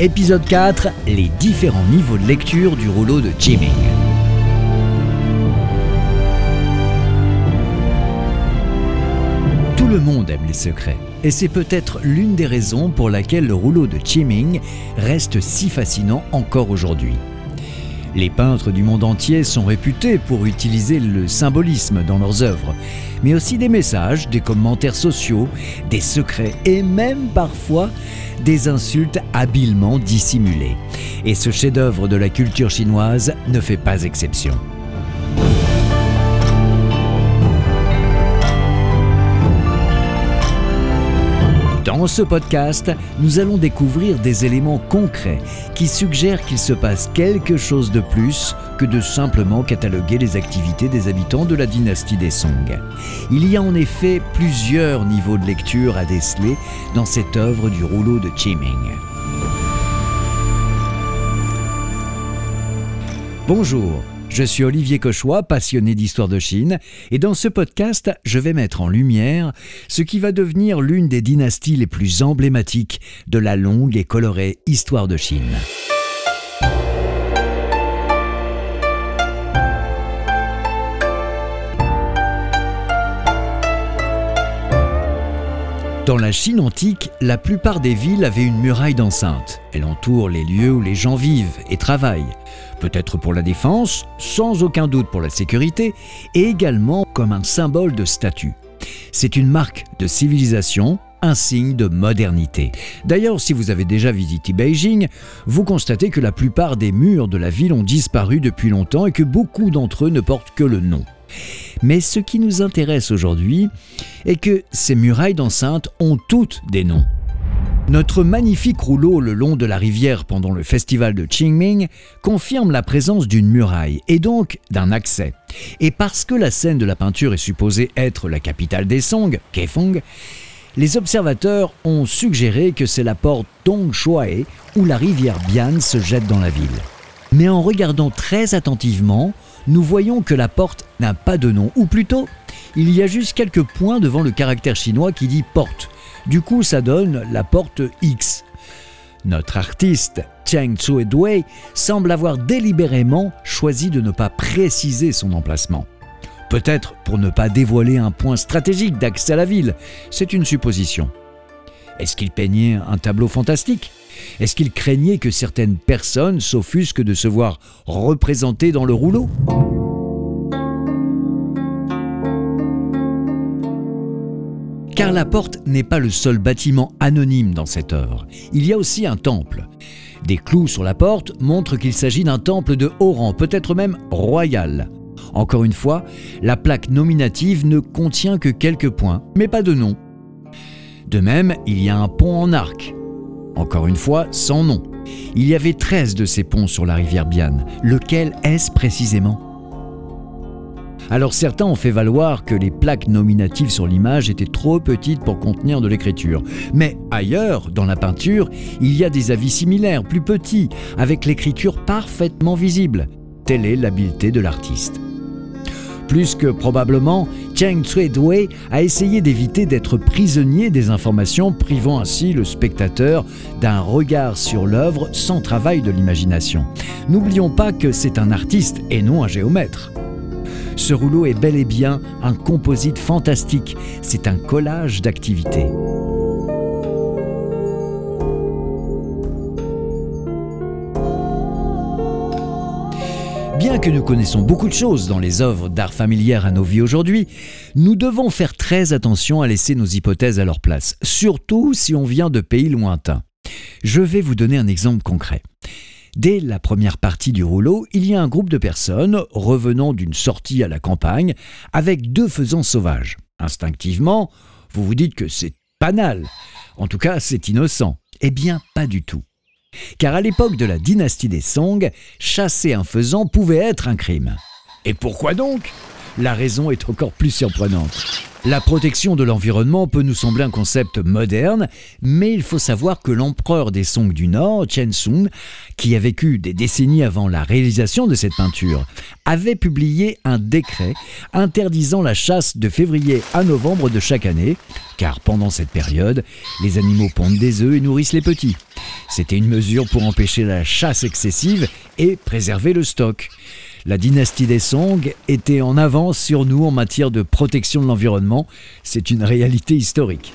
Épisode 4 Les différents niveaux de lecture du rouleau de Jiming. Tout le monde aime les secrets, et c'est peut-être l'une des raisons pour laquelle le rouleau de Chiming reste si fascinant encore aujourd'hui. Les peintres du monde entier sont réputés pour utiliser le symbolisme dans leurs œuvres, mais aussi des messages, des commentaires sociaux, des secrets et même parfois des insultes habilement dissimulées. Et ce chef-d'œuvre de la culture chinoise ne fait pas exception. Dans ce podcast, nous allons découvrir des éléments concrets qui suggèrent qu'il se passe quelque chose de plus que de simplement cataloguer les activités des habitants de la dynastie des Song. Il y a en effet plusieurs niveaux de lecture à déceler dans cette œuvre du rouleau de Chiming. Bonjour, je suis Olivier Cauchois, passionné d'histoire de Chine, et dans ce podcast, je vais mettre en lumière ce qui va devenir l'une des dynasties les plus emblématiques de la longue et colorée histoire de Chine. Dans la Chine antique, la plupart des villes avaient une muraille d'enceinte. Elle entoure les lieux où les gens vivent et travaillent, peut-être pour la défense, sans aucun doute pour la sécurité, et également comme un symbole de statut. C'est une marque de civilisation, un signe de modernité. D'ailleurs, si vous avez déjà visité Beijing, vous constatez que la plupart des murs de la ville ont disparu depuis longtemps et que beaucoup d'entre eux ne portent que le nom. Mais ce qui nous intéresse aujourd'hui est que ces murailles d'enceinte ont toutes des noms. Notre magnifique rouleau le long de la rivière pendant le festival de Qingming confirme la présence d'une muraille et donc d'un accès. Et parce que la scène de la peinture est supposée être la capitale des Song, Kaifeng, les observateurs ont suggéré que c'est la porte Dongshuae où la rivière Bian se jette dans la ville. Mais en regardant très attentivement, nous voyons que la porte n'a pas de nom, ou plutôt, il y a juste quelques points devant le caractère chinois qui dit porte. Du coup, ça donne la porte X. Notre artiste, Cheng Dui, semble avoir délibérément choisi de ne pas préciser son emplacement. Peut-être pour ne pas dévoiler un point stratégique d'accès à la ville, c'est une supposition. Est-ce qu'il peignait un tableau fantastique? Est-ce qu'il craignait que certaines personnes s'offusquent de se voir représentées dans le rouleau? Car la porte n'est pas le seul bâtiment anonyme dans cette œuvre. Il y a aussi un temple. Des clous sur la porte montrent qu'il s'agit d'un temple de haut rang, peut-être même royal. Encore une fois, la plaque nominative ne contient que quelques points, mais pas de nom. De même, il y a un pont en arc, encore une fois sans nom. Il y avait 13 de ces ponts sur la rivière Bian. Lequel est-ce précisément? Alors certains ont fait valoir que les plaques nominatives sur l'image étaient trop petites pour contenir de l'écriture. Mais ailleurs, dans la peinture, il y a des avis similaires, plus petits, avec l'écriture parfaitement visible. Telle est l'habileté de l'artiste. Plus que probablement, Cheng Tsui a essayé d'éviter d'être prisonnier des informations, privant ainsi le spectateur d'un regard sur l'œuvre sans travail de l'imagination. N'oublions pas que c'est un artiste et non un géomètre. Ce rouleau est bel et bien un composite fantastique, c'est un collage d'activités. Bien que nous connaissons beaucoup de choses dans les œuvres d'art familières à nos vies aujourd'hui, nous devons faire très attention à laisser nos hypothèses à leur place, surtout si on vient de pays lointains. Je vais vous donner un exemple concret. Dès la première partie du rouleau, il y a un groupe de personnes revenant d'une sortie à la campagne avec deux faisans sauvages. Instinctivement, vous vous dites que c'est banal. En tout cas, c'est innocent. Eh bien, pas du tout. Car à l'époque de la dynastie des Song, chasser un faisan pouvait être un crime. Et pourquoi donc? La raison est encore plus surprenante. La protection de l'environnement peut nous sembler un concept moderne, mais il faut savoir que l'empereur des Song du Nord, Chen Sun, qui a vécu des décennies avant la réalisation de cette peinture, avait publié un décret interdisant la chasse de février à novembre de chaque année, car pendant cette période, les animaux pondent des œufs et nourrissent les petits. C'était une mesure pour empêcher la chasse excessive et préserver le stock. La dynastie des Song était en avance sur nous en matière de protection de l'environnement. C'est une réalité historique.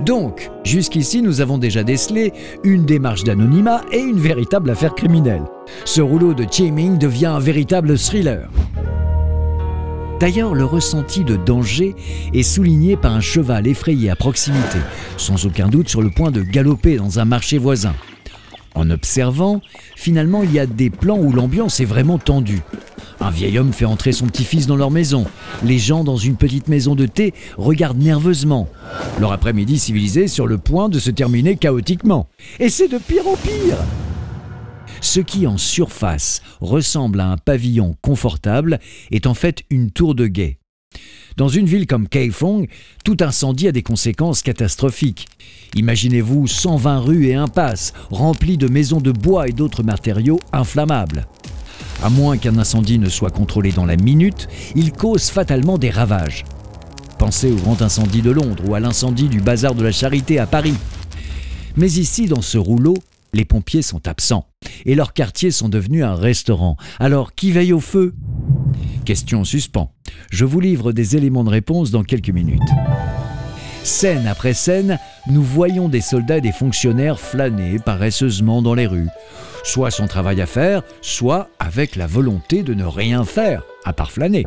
Donc, jusqu'ici, nous avons déjà décelé une démarche d'anonymat et une véritable affaire criminelle. Ce rouleau de Chiming devient un véritable thriller. D'ailleurs, le ressenti de danger est souligné par un cheval effrayé à proximité, sans aucun doute sur le point de galoper dans un marché voisin. En observant, finalement, il y a des plans où l'ambiance est vraiment tendue. Un vieil homme fait entrer son petit-fils dans leur maison. Les gens dans une petite maison de thé regardent nerveusement. Leur après-midi civilisé sur le point de se terminer chaotiquement. Et c'est de pire en pire ce qui en surface ressemble à un pavillon confortable est en fait une tour de guet. Dans une ville comme Kaifeng, tout incendie a des conséquences catastrophiques. Imaginez-vous 120 rues et impasses remplies de maisons de bois et d'autres matériaux inflammables. À moins qu'un incendie ne soit contrôlé dans la minute, il cause fatalement des ravages. Pensez au grand incendie de Londres ou à l'incendie du bazar de la Charité à Paris. Mais ici, dans ce rouleau, les pompiers sont absents et leurs quartiers sont devenus un restaurant. Alors qui veille au feu? Question en suspens. Je vous livre des éléments de réponse dans quelques minutes. Scène après scène, nous voyons des soldats et des fonctionnaires flâner paresseusement dans les rues, soit sans travail à faire, soit avec la volonté de ne rien faire, à part flâner.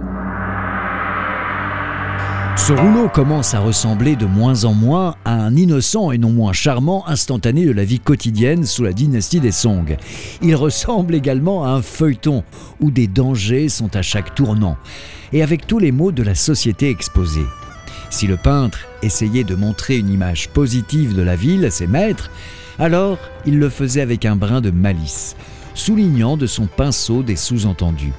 Ce rouleau commence à ressembler de moins en moins à un innocent et non moins charmant instantané de la vie quotidienne sous la dynastie des Song. Il ressemble également à un feuilleton où des dangers sont à chaque tournant et avec tous les maux de la société exposés. Si le peintre essayait de montrer une image positive de la ville à ses maîtres, alors il le faisait avec un brin de malice, soulignant de son pinceau des sous-entendus.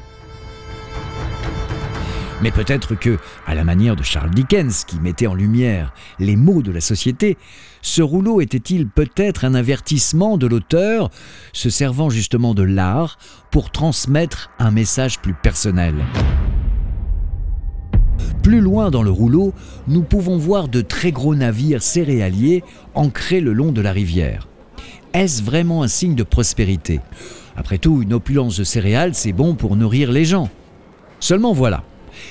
Mais peut-être que, à la manière de Charles Dickens, qui mettait en lumière les maux de la société, ce rouleau était-il peut-être un avertissement de l'auteur, se servant justement de l'art pour transmettre un message plus personnel? Plus loin dans le rouleau, nous pouvons voir de très gros navires céréaliers ancrés le long de la rivière. Est-ce vraiment un signe de prospérité? Après tout, une opulence de céréales, c'est bon pour nourrir les gens. Seulement voilà,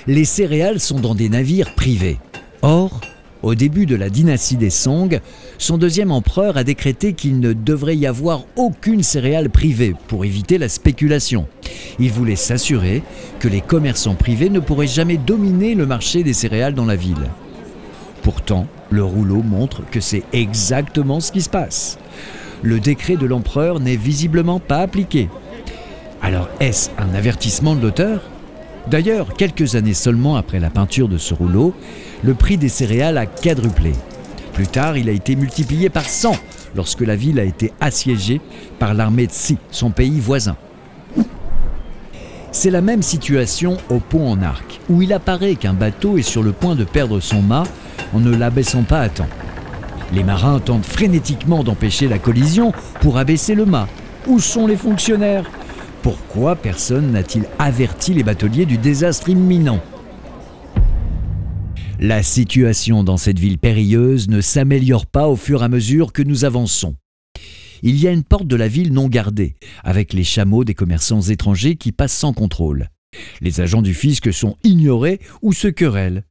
les céréales sont dans des navires privés. Or, au début de la dynastie des Song, son deuxième empereur a décrété qu'il ne devrait y avoir aucune céréale privée pour éviter la spéculation. Il voulait s'assurer que les commerçants privés ne pourraient jamais dominer le marché des céréales dans la ville. Pourtant, le rouleau montre que c'est exactement ce qui se passe. Le décret de l'empereur n'est visiblement pas appliqué. Alors est-ce un avertissement de l'auteur? D'ailleurs, quelques années seulement après la peinture de ce rouleau, le prix des céréales a quadruplé. Plus tard, il a été multiplié par 100 lorsque la ville a été assiégée par l'armée de Si, son pays voisin. C'est la même situation au pont en arc, où il apparaît qu'un bateau est sur le point de perdre son mât en ne l'abaissant pas à temps. Les marins tentent frénétiquement d'empêcher la collision pour abaisser le mât. Où sont les fonctionnaires? Pourquoi personne n'a-t-il averti les bateliers du désastre imminent? La situation dans cette ville périlleuse ne s'améliore pas au fur et à mesure que nous avançons. Il y a une porte de la ville non gardée, avec les chameaux des commerçants étrangers qui passent sans contrôle. Les agents du fisc sont ignorés ou se querellent.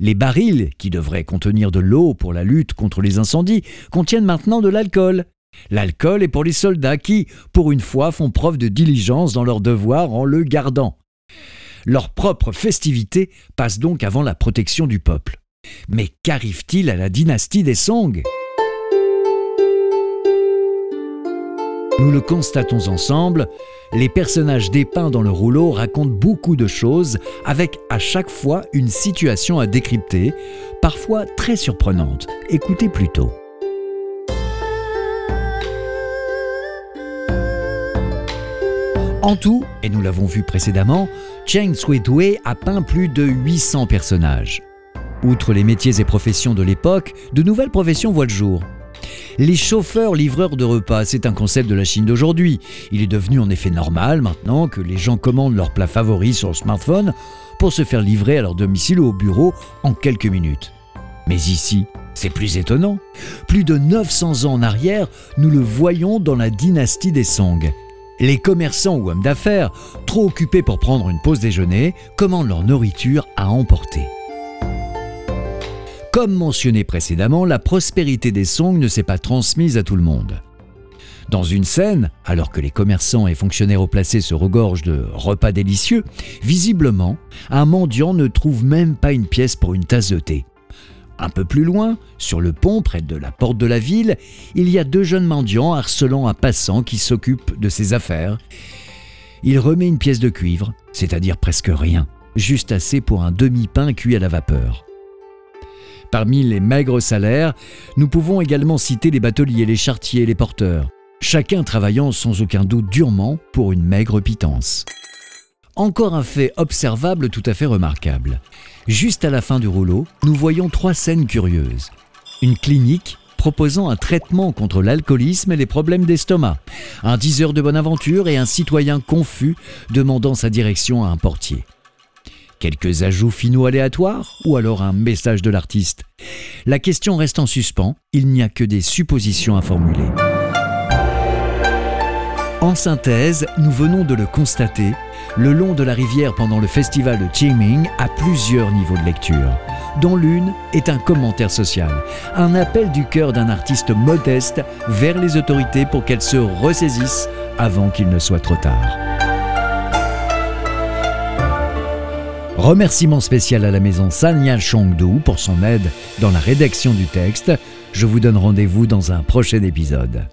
Les barils, qui devraient contenir de l'eau pour la lutte contre les incendies, contiennent maintenant de l'alcool. L'alcool est pour les soldats qui, pour une fois, font preuve de diligence dans leur devoir en le gardant. Leur propre festivité passe donc avant la protection du peuple. Mais qu'arrive-t-il à la dynastie des Song? Nous le constatons ensemble, les personnages dépeints dans le rouleau racontent beaucoup de choses avec à chaque fois une situation à décrypter, parfois très surprenante. Écoutez plutôt. En tout, et nous l'avons vu précédemment, Cheng Sui-Wei a peint plus de 800 personnages. Outre les métiers et professions de l'époque, de nouvelles professions voient le jour. Les chauffeurs-livreurs de repas, c'est un concept de la Chine d'aujourd'hui. Il est devenu en effet normal maintenant que les gens commandent leurs plats favoris sur le smartphone pour se faire livrer à leur domicile ou au bureau en quelques minutes. Mais ici, c'est plus étonnant. Plus de 900 ans en arrière, nous le voyons dans la dynastie des Song. Les commerçants ou hommes d'affaires, trop occupés pour prendre une pause déjeuner, commandent leur nourriture à emporter. Comme mentionné précédemment, la prospérité des Song ne s'est pas transmise à tout le monde. Dans une scène, alors que les commerçants et fonctionnaires au placé se regorgent de repas délicieux, visiblement, un mendiant ne trouve même pas une pièce pour une tasse de thé. Un peu plus loin, sur le pont près de la porte de la ville, il y a deux jeunes mendiants harcelant un passant qui s'occupe de ses affaires. Il remet une pièce de cuivre, c'est-à-dire presque rien, juste assez pour un demi-pain cuit à la vapeur. Parmi les maigres salaires, nous pouvons également citer les bateliers, les chartiers, les porteurs, chacun travaillant sans aucun doute durement pour une maigre pitance. Encore un fait observable tout à fait remarquable. Juste à la fin du rouleau, nous voyons trois scènes curieuses. Une clinique proposant un traitement contre l'alcoolisme et les problèmes d'estomac, un diseur de bonne aventure et un citoyen confus demandant sa direction à un portier. Quelques ajouts finaux aléatoires ou alors un message de l'artiste? La question reste en suspens, il n'y a que des suppositions à formuler. En synthèse, nous venons de le constater, le long de la rivière pendant le festival de Qingming a plusieurs niveaux de lecture, dont l'une est un commentaire social, un appel du cœur d'un artiste modeste vers les autorités pour qu'elles se ressaisissent avant qu'il ne soit trop tard. Remerciement spécial à la maison Sanya Chongdu pour son aide dans la rédaction du texte. Je vous donne rendez-vous dans un prochain épisode.